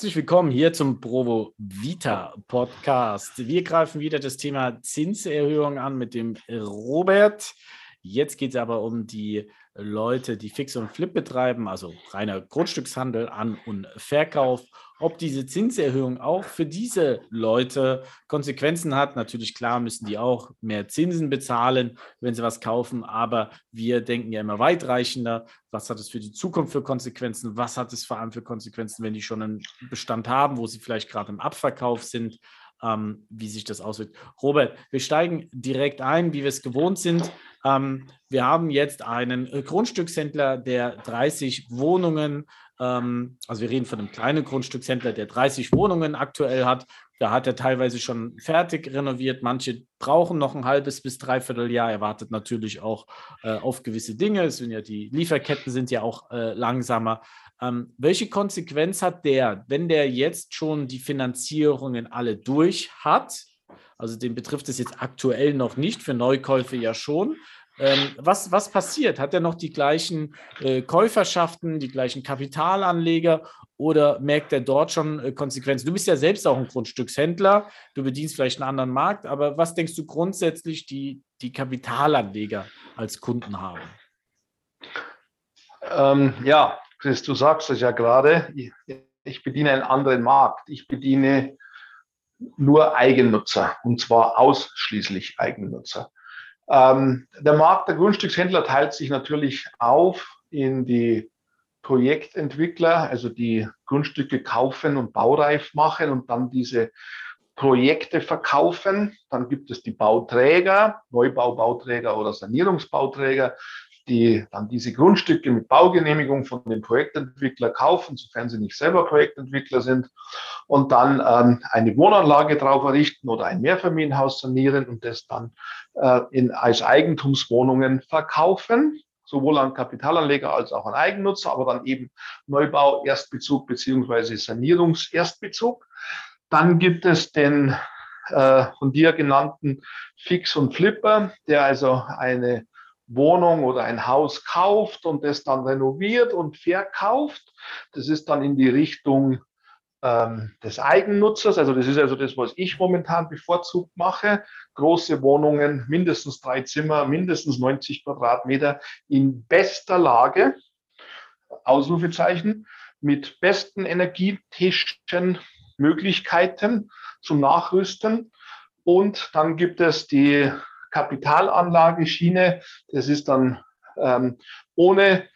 Herzlich willkommen hier zum Provo Vita Podcast. Wir greifen wieder das Thema Zinserhöhung an mit dem Robert. Jetzt geht es aber um die Leute, die Fix und Flip betreiben, also reiner Grundstückshandel, An- und Verkauf, ob diese Zinserhöhung auch für diese Leute Konsequenzen hat. Natürlich, klar, müssen die auch mehr Zinsen bezahlen, wenn sie was kaufen, aber wir denken ja immer weitreichender. Was hat es für die Zukunft für Konsequenzen? Was hat es vor allem für Konsequenzen, wenn die schon einen Bestand haben, wo sie vielleicht gerade im Abverkauf sind? Ähm, wie sich das auswirkt. Robert, wir steigen direkt ein, wie wir es gewohnt sind. Ähm, wir haben jetzt einen äh, Grundstückshändler, der 30 Wohnungen, ähm, also wir reden von einem kleinen Grundstückshändler, der 30 Wohnungen aktuell hat. Da hat er teilweise schon fertig renoviert. Manche brauchen noch ein halbes bis dreiviertel Jahr. Er wartet natürlich auch äh, auf gewisse Dinge. Es sind ja die Lieferketten sind ja auch äh, langsamer. Ähm, welche Konsequenz hat der, wenn der jetzt schon die Finanzierungen alle durch hat? Also den betrifft es jetzt aktuell noch nicht, für Neukäufe ja schon. Ähm, was, was passiert? Hat er noch die gleichen äh, Käuferschaften, die gleichen Kapitalanleger oder merkt er dort schon äh, Konsequenzen? Du bist ja selbst auch ein Grundstückshändler, du bedienst vielleicht einen anderen Markt, aber was denkst du grundsätzlich, die, die Kapitalanleger als Kunden haben? Ähm, ja, Chris, du sagst es ja gerade, ich, bediene einen anderen Markt. Ich bediene nur Eigennutzer und zwar ausschließlich Eigennutzer. Ähm, der Markt der Grundstückshändler teilt sich natürlich auf in die Projektentwickler, also die Grundstücke kaufen und baureif machen und dann diese Projekte verkaufen. Dann gibt es die Bauträger, Neubaubauträger oder Sanierungsbauträger, die dann diese Grundstücke mit Baugenehmigung von dem Projektentwickler kaufen, sofern sie nicht selber Projektentwickler sind, und dann ähm, eine Wohnanlage drauf errichten oder ein Mehrfamilienhaus sanieren und das dann äh, in, als Eigentumswohnungen verkaufen, sowohl an Kapitalanleger als auch an Eigennutzer, aber dann eben Neubau, Erstbezug beziehungsweise Sanierungs-Erstbezug. Dann gibt es den äh, von dir genannten Fix und Flipper, der also eine Wohnung oder ein Haus kauft und das dann renoviert und verkauft. Das ist dann in die Richtung ähm, des Eigennutzers. Also das ist also das, was ich momentan bevorzugt mache. Große Wohnungen, mindestens drei Zimmer, mindestens 90 Quadratmeter in bester Lage. Ausrufezeichen mit besten energetischen Möglichkeiten zum Nachrüsten. Und dann gibt es die Kapitalanlageschiene. Das ist dann ähm, ohne,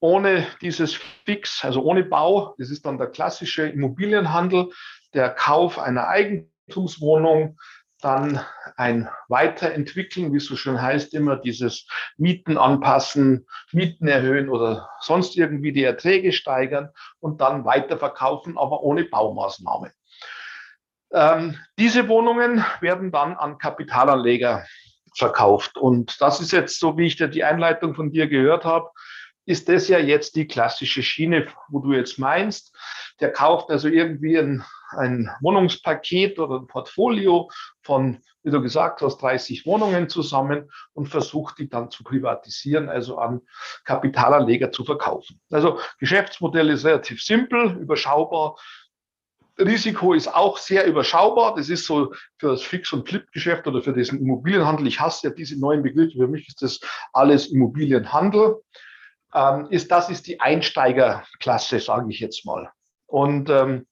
ohne dieses Fix, also ohne Bau. Das ist dann der klassische Immobilienhandel, der Kauf einer Eigentumswohnung, dann ein Weiterentwickeln, wie es so schön heißt, immer dieses Mieten anpassen, Mieten erhöhen oder sonst irgendwie die Erträge steigern und dann weiterverkaufen, aber ohne Baumaßnahme. Ähm, diese Wohnungen werden dann an Kapitalanleger verkauft. Und das ist jetzt, so wie ich dir die Einleitung von dir gehört habe, ist das ja jetzt die klassische Schiene, wo du jetzt meinst. Der kauft also irgendwie ein, ein Wohnungspaket oder ein Portfolio von, wie du gesagt hast, 30 Wohnungen zusammen und versucht die dann zu privatisieren, also an Kapitalanleger zu verkaufen. Also Geschäftsmodell ist relativ simpel, überschaubar, Risiko ist auch sehr überschaubar. Das ist so für das Fix- und Flip-Geschäft oder für diesen Immobilienhandel. Ich hasse ja diese neuen Begriffe. Für mich ist das alles Immobilienhandel. Ähm, ist, das ist die Einsteigerklasse, sage ich jetzt mal. Und ähm,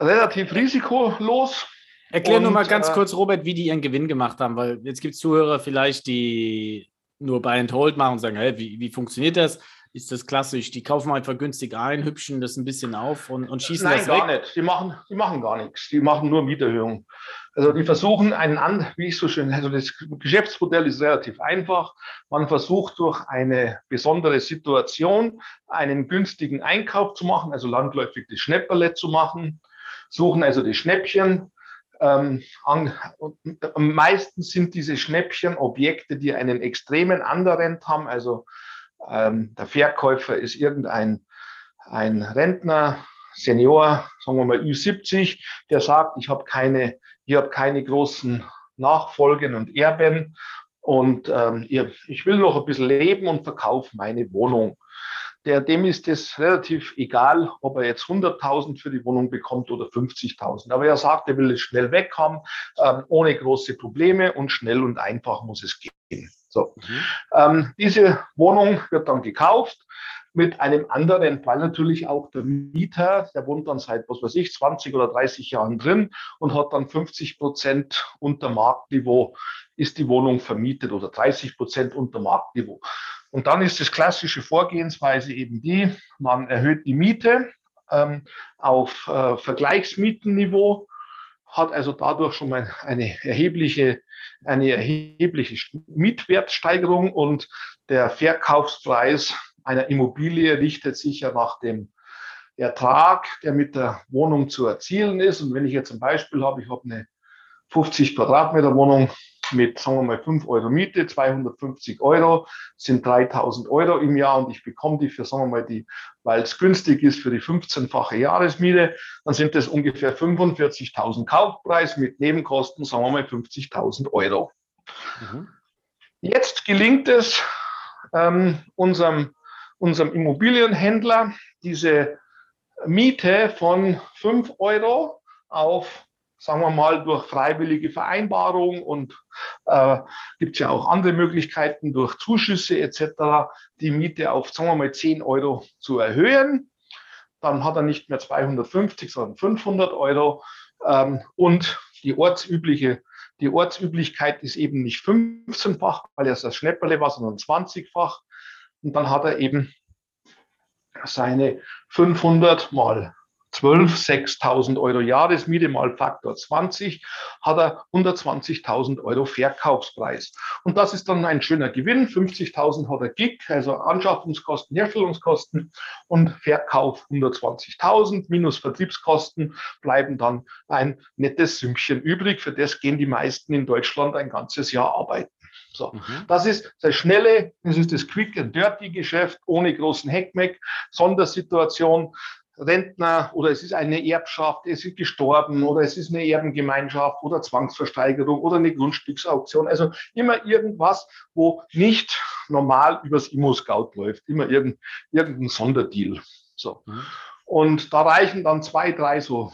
relativ risikolos. Erklär nur mal ganz äh, kurz, Robert, wie die ihren Gewinn gemacht haben, weil jetzt gibt es Zuhörer vielleicht, die nur Buy and Hold machen und sagen, hey, wie, wie funktioniert das? Ist das klassisch. Die kaufen einfach günstig ein, hübschen das ein bisschen auf und, und schießen Nein, das gar weg. nicht. Die machen, die machen gar nichts. Die machen nur Mieterhöhung. Also die versuchen einen an, wie ich so schön, also das Geschäftsmodell ist relativ einfach. Man versucht durch eine besondere Situation einen günstigen Einkauf zu machen, also landläufig das Schnäpperle zu machen, suchen also die Schnäppchen. Ähm, an, am meisten sind diese Schnäppchen Objekte, die einen extremen Underrent haben, also ähm, der Verkäufer ist irgendein ein Rentner, Senior, sagen wir mal Ü70, der sagt, ich habe keine, ich habe keine großen Nachfolgen und Erben und ähm, ich will noch ein bisschen leben und verkaufe meine Wohnung. der, dem ist es relativ egal, ob er jetzt 100.000 für die Wohnung bekommt oder 50.000. Aber er sagt, er will es schnell weg haben, ähm, ohne große Probleme und schnell und einfach muss es gehen. So. Mhm. Ähm, diese Wohnung wird dann gekauft mit einem anderen, weil natürlich auch der Mieter, der wohnt dann seit, was weiß ich, 20 oder 30 Jahren drin und hat dann 50 Prozent unter Marktniveau, ist die Wohnung vermietet oder 30 Prozent unter Marktniveau. Und dann ist das klassische Vorgehensweise eben die, man erhöht die Miete ähm, auf äh, Vergleichsmietenniveau, hat also dadurch schon mal eine erhebliche, eine erhebliche Mietwertsteigerung und der Verkaufspreis einer Immobilie richtet sich ja nach dem Ertrag, der mit der Wohnung zu erzielen ist. Und wenn ich jetzt ein Beispiel habe, ich habe eine 50 Quadratmeter Wohnung mit, sagen wir mal, 5 Euro Miete, 250 Euro, sind 3000 Euro im Jahr und ich bekomme die für, sagen wir mal, die, weil es günstig ist für die 15-fache Jahresmiete, dann sind das ungefähr 45.000 Kaufpreis mit Nebenkosten, sagen wir mal, 50.000 Euro. Mhm. Jetzt gelingt es ähm, unserem, unserem Immobilienhändler, diese Miete von 5 Euro auf sagen wir mal, durch freiwillige Vereinbarung und äh, gibt es ja auch andere Möglichkeiten durch Zuschüsse etc., die Miete auf, sagen wir mal, 10 Euro zu erhöhen. Dann hat er nicht mehr 250, sondern 500 Euro. Ähm, und die ortsübliche die Ortsüblichkeit ist eben nicht 15-fach, weil er das Schnäpperle war, sondern 20-fach. Und dann hat er eben seine 500 mal 12, 6.000 Euro Jahresmiete mal Faktor 20, hat er 120.000 Euro Verkaufspreis. Und das ist dann ein schöner Gewinn. 50.000 hat er Gig, also Anschaffungskosten, Herstellungskosten und Verkauf 120.000 minus Vertriebskosten bleiben dann ein nettes Sümmchen übrig. Für das gehen die meisten in Deutschland ein ganzes Jahr arbeiten. So, mhm. das ist das schnelle, das ist das Quick and Dirty Geschäft ohne großen Heckmeck, Sondersituation. Rentner oder es ist eine Erbschaft, es ist gestorben oder es ist eine Erbengemeinschaft oder Zwangsversteigerung oder eine Grundstücksauktion. Also immer irgendwas, wo nicht normal übers Immo-Scout läuft, immer irgendein, irgendein Sonderdeal. So. Mhm. Und da reichen dann zwei, drei so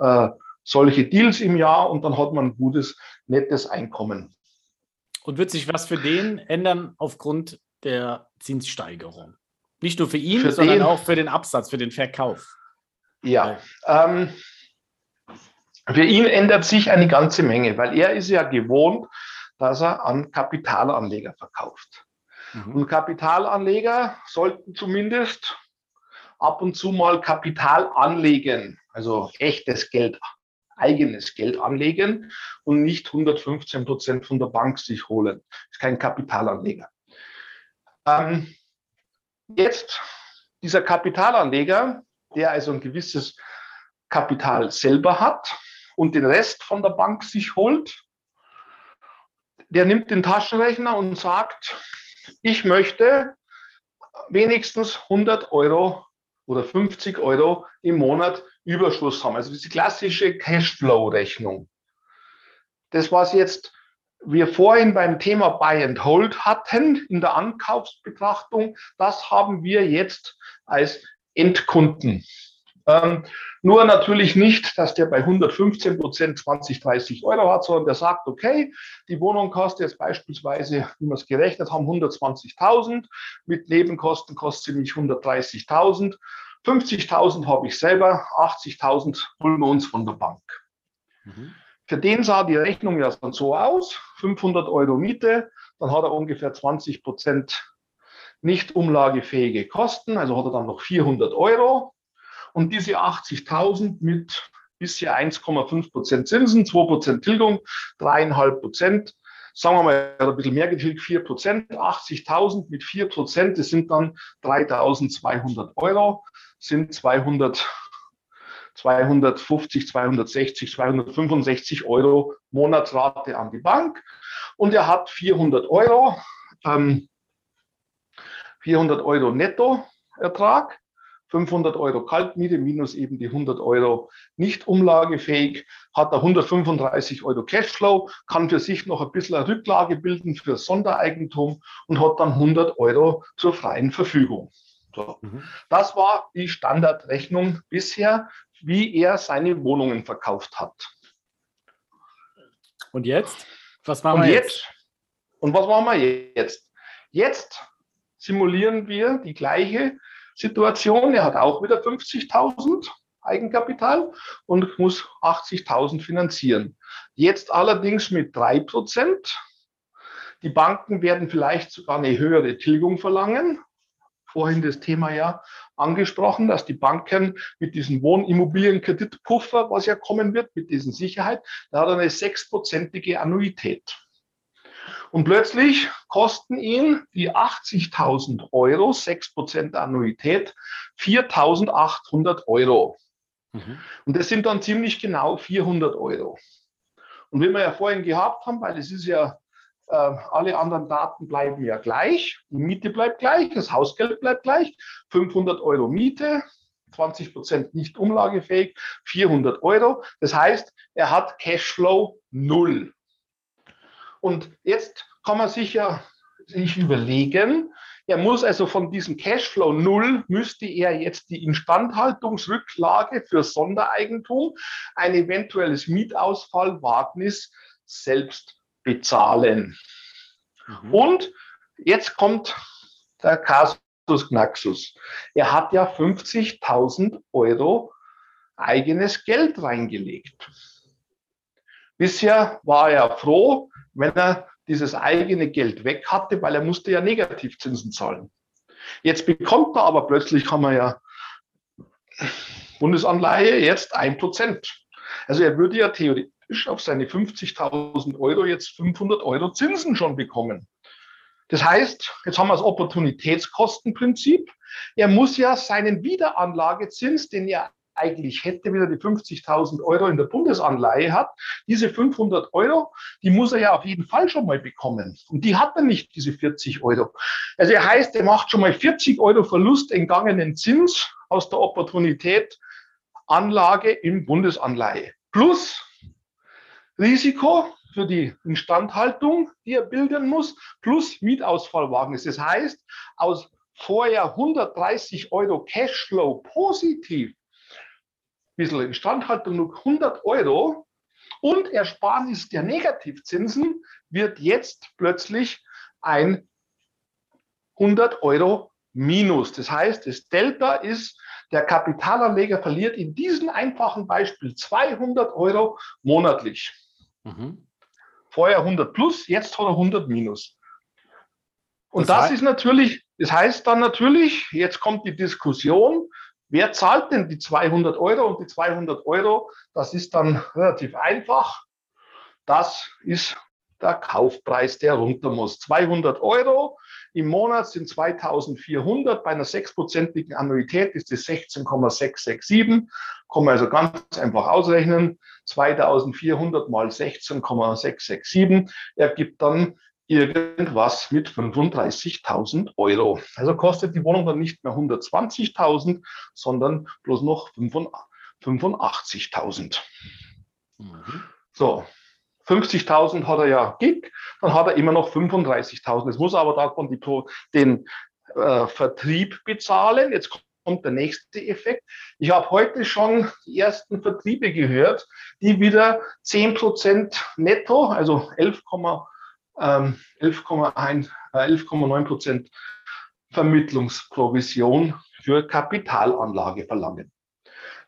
äh, solche Deals im Jahr und dann hat man ein gutes, nettes Einkommen. Und wird sich was für den ändern aufgrund der Zinssteigerung? Nicht nur für ihn, für sondern den, auch für den Absatz, für den Verkauf. Ja, ähm, für ihn ändert sich eine ganze Menge, weil er ist ja gewohnt, dass er an Kapitalanleger verkauft. Mhm. Und Kapitalanleger sollten zumindest ab und zu mal Kapital anlegen, also echtes Geld, eigenes Geld anlegen und nicht 115 Prozent von der Bank sich holen. Das ist kein Kapitalanleger. Ähm, Jetzt dieser Kapitalanleger, der also ein gewisses Kapital selber hat und den Rest von der Bank sich holt, der nimmt den Taschenrechner und sagt, ich möchte wenigstens 100 Euro oder 50 Euro im Monat Überschuss haben. Also diese klassische Cashflow-Rechnung. Das, was jetzt wir vorhin beim Thema Buy and Hold hatten in der Ankaufsbetrachtung, das haben wir jetzt als Endkunden. Ähm, nur natürlich nicht, dass der bei 115 Prozent 20, 30 Euro hat, sondern der sagt, okay, die Wohnung kostet jetzt beispielsweise, wie wir es gerechnet haben, 120.000. Mit Nebenkosten kostet sie mich 130.000. 50.000 habe ich selber, 80.000 holen wir uns von der Bank. Mhm. Für den sah die Rechnung ja dann so aus, 500 Euro Miete, dann hat er ungefähr 20 Prozent nicht umlagefähige Kosten, also hat er dann noch 400 Euro. Und diese 80.000 mit bisher 1,5 Prozent Zinsen, 2 Prozent Tilgung, 3,5 Prozent, sagen wir mal, hat ein bisschen mehr getilgt, 4 Prozent, 80.000 mit 4 Prozent, das sind dann 3.200 Euro, sind 200 250, 260, 265 Euro Monatsrate an die Bank und er hat 400 Euro, ähm, 400 Euro Nettoertrag, 500 Euro Kaltmiete minus eben die 100 Euro nicht umlagefähig, hat er 135 Euro Cashflow, kann für sich noch ein bisschen eine Rücklage bilden für Sondereigentum und hat dann 100 Euro zur freien Verfügung. So. Mhm. Das war die Standardrechnung bisher, wie er seine Wohnungen verkauft hat. Und jetzt? Was machen und wir jetzt? jetzt? Und was machen wir jetzt? Jetzt simulieren wir die gleiche Situation. Er hat auch wieder 50.000 Eigenkapital und muss 80.000 finanzieren. Jetzt allerdings mit 3%. Die Banken werden vielleicht sogar eine höhere Tilgung verlangen. Vorhin das Thema ja angesprochen, dass die Banken mit diesem Wohnimmobilienkreditpuffer, was ja kommen wird, mit diesen Sicherheit, da hat er eine sechsprozentige Annuität. Und plötzlich kosten ihn die 80.000 Euro, 6% Annuität, 4.800 Euro. Mhm. Und das sind dann ziemlich genau 400 Euro. Und wie wir ja vorhin gehabt haben, weil es ist ja, äh, alle anderen Daten bleiben ja gleich, die Miete bleibt gleich, das Hausgeld bleibt gleich, 500 Euro Miete, 20 Prozent nicht umlagefähig, 400 Euro. Das heißt, er hat Cashflow null. Und jetzt kann man sich ja sich überlegen, er muss also von diesem Cashflow null, müsste er jetzt die Instandhaltungsrücklage für Sondereigentum, ein eventuelles Mietausfallwagnis selbst bezahlen. Mhm. Und jetzt kommt der Kasus Knaxus. Er hat ja 50.000 Euro eigenes Geld reingelegt. Bisher war er froh, wenn er dieses eigene Geld weg hatte, weil er musste ja Negativzinsen zahlen. Jetzt bekommt er aber plötzlich, kann man ja Bundesanleihe jetzt ein Prozent. Also er würde ja theoretisch auf seine 50.000 Euro jetzt 500 Euro Zinsen schon bekommen. Das heißt, jetzt haben wir das Opportunitätskostenprinzip. Er muss ja seinen Wiederanlagezins, den er eigentlich hätte, wieder die 50.000 Euro in der Bundesanleihe hat. Diese 500 Euro, die muss er ja auf jeden Fall schon mal bekommen. Und die hat er nicht, diese 40 Euro. Also er heißt, er macht schon mal 40 Euro Verlust entgangenen Zins aus der Opportunität Anlage in Bundesanleihe. Plus Risiko für die Instandhaltung, die er bilden muss, plus Mietausfallwagen. Das heißt, aus vorher 130 Euro Cashflow positiv bisschen Instandhaltung nur 100 Euro und Ersparnis der Negativzinsen wird jetzt plötzlich ein 100 Euro Minus. Das heißt, das Delta ist, der Kapitalanleger verliert in diesem einfachen Beispiel 200 Euro monatlich. Mhm. Vorher 100 plus, jetzt hat er 100 minus. Und das, das ist natürlich, das heißt dann natürlich, jetzt kommt die Diskussion, Wer zahlt denn die 200 Euro? Und die 200 Euro, das ist dann relativ einfach. Das ist der Kaufpreis, der runter muss. 200 Euro im Monat sind 2400. Bei einer sechsprozentigen Annuität ist es 16,667. Kann man also ganz einfach ausrechnen. 2400 mal 16,667 ergibt dann irgendwas mit 35.000 Euro. Also kostet die Wohnung dann nicht mehr 120.000, sondern bloß noch 85.000. Mhm. So, 50.000 hat er ja Gig, dann hat er immer noch 35.000. Es muss aber davon die, den äh, Vertrieb bezahlen. Jetzt kommt der nächste Effekt. Ich habe heute schon die ersten Vertriebe gehört, die wieder 10% netto, also 11, 11,9 ähm, Prozent Vermittlungsprovision für Kapitalanlage verlangen.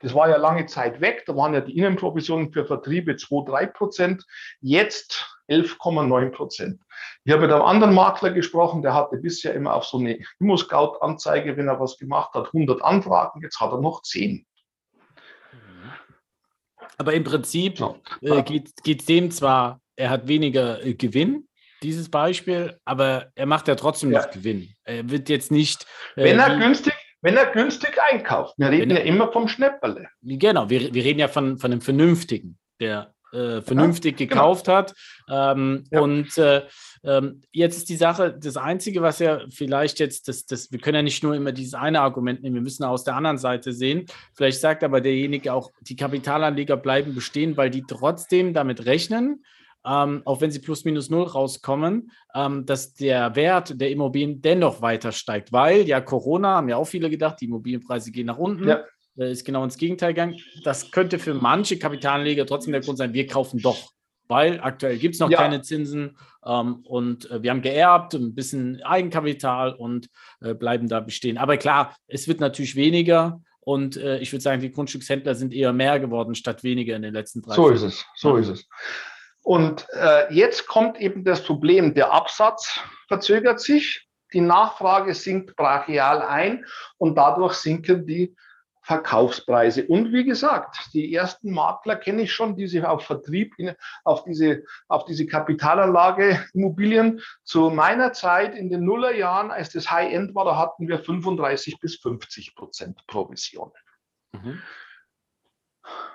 Das war ja lange Zeit weg. Da waren ja die Innenprovisionen für Vertriebe 2, 3 Prozent. Jetzt 11,9 Prozent. Ich habe mit einem anderen Makler gesprochen, der hatte bisher immer auf so eine Immo-Scout-Anzeige, wenn er was gemacht hat, 100 Anfragen. Jetzt hat er noch 10. Aber im Prinzip äh, geht es dem zwar, er hat weniger äh, Gewinn, dieses Beispiel, aber er macht ja trotzdem ja. noch Gewinn. Er wird jetzt nicht. Äh, wenn er günstig, wenn er günstig einkauft. Wir reden ja immer vom Schnäpperle. Genau, wir, wir reden ja von, von einem Vernünftigen, der äh, vernünftig ja, genau. gekauft genau. hat. Ähm, ja. Und äh, ähm, jetzt ist die Sache, das Einzige, was ja vielleicht jetzt, das, das, wir können ja nicht nur immer dieses eine Argument nehmen, wir müssen aus der anderen Seite sehen. Vielleicht sagt aber derjenige auch, die Kapitalanleger bleiben bestehen, weil die trotzdem damit rechnen, ähm, auch wenn sie plus minus null rauskommen, ähm, dass der Wert der Immobilien dennoch weiter steigt, weil ja Corona, haben ja auch viele gedacht, die Immobilienpreise gehen nach unten. Ja. Äh, ist genau ins Gegenteil gegangen. Das könnte für manche Kapitalanleger trotzdem der Grund sein, wir kaufen doch weil aktuell gibt es noch ja. keine Zinsen ähm, und äh, wir haben geerbt, ein bisschen Eigenkapital und äh, bleiben da bestehen. Aber klar, es wird natürlich weniger und äh, ich würde sagen, die Grundstückshändler sind eher mehr geworden statt weniger in den letzten drei Jahren. So ist es, so ja. ist es. Und äh, jetzt kommt eben das Problem, der Absatz verzögert sich, die Nachfrage sinkt brachial ein und dadurch sinken die Verkaufspreise. Und wie gesagt, die ersten Makler kenne ich schon, die sich auf Vertrieb, auf diese, auf diese Kapitalanlage Immobilien zu meiner Zeit in den Nullerjahren, als das High-End war, da hatten wir 35 bis 50 Prozent Provision. Mhm.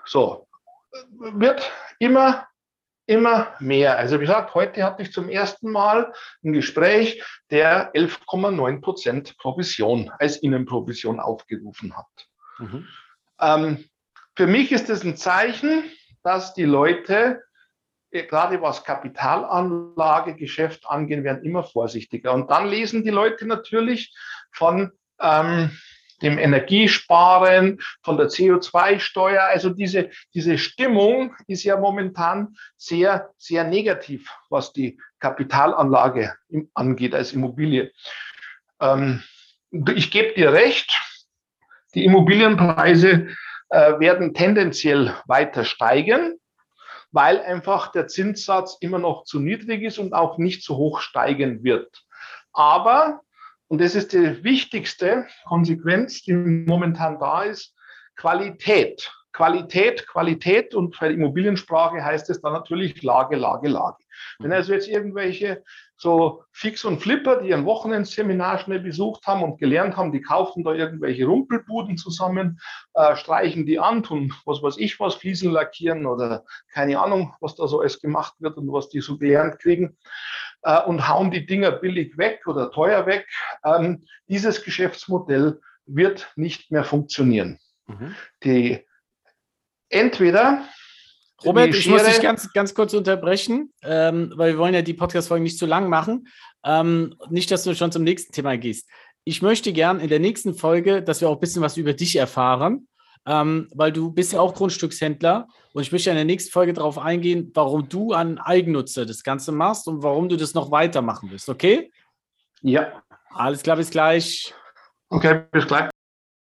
So, wird immer, immer mehr. Also wie gesagt, heute hatte ich zum ersten Mal ein Gespräch, der 11,9 Prozent Provision als Innenprovision aufgerufen hat. Mhm. Ähm, für mich ist es ein Zeichen, dass die Leute, äh, gerade was Kapitalanlagegeschäft angehen, werden immer vorsichtiger. Und dann lesen die Leute natürlich von ähm, dem Energiesparen, von der CO2-Steuer. Also diese, diese Stimmung ist ja momentan sehr, sehr negativ, was die Kapitalanlage angeht als Immobilie. Ähm, ich gebe dir recht, die Immobilienpreise äh, werden tendenziell weiter steigen, weil einfach der Zinssatz immer noch zu niedrig ist und auch nicht so hoch steigen wird. Aber, und das ist die wichtigste Konsequenz, die momentan da ist, Qualität. Qualität, Qualität und bei Immobiliensprache heißt es dann natürlich Lage, Lage, Lage. Wenn also jetzt irgendwelche so Fix und Flipper, die ein Wochenendseminar schnell besucht haben und gelernt haben, die kaufen da irgendwelche Rumpelbuden zusammen, äh, streichen die an, tun was weiß ich was, Fliesen lackieren oder keine Ahnung, was da so alles gemacht wird und was die so gelernt kriegen äh, und hauen die Dinger billig weg oder teuer weg. Ähm, dieses Geschäftsmodell wird nicht mehr funktionieren. Mhm. Die entweder Robert, ich muss dich ganz, ganz kurz unterbrechen, ähm, weil wir wollen ja die Podcast-Folgen nicht zu lang machen. Ähm, nicht, dass du schon zum nächsten Thema gehst. Ich möchte gern in der nächsten Folge, dass wir auch ein bisschen was über dich erfahren, ähm, weil du bist ja auch Grundstückshändler und ich möchte in der nächsten Folge darauf eingehen, warum du an Eigennutzer das Ganze machst und warum du das noch weitermachen willst, okay? Ja. Alles klar, bis gleich. Okay, bis gleich.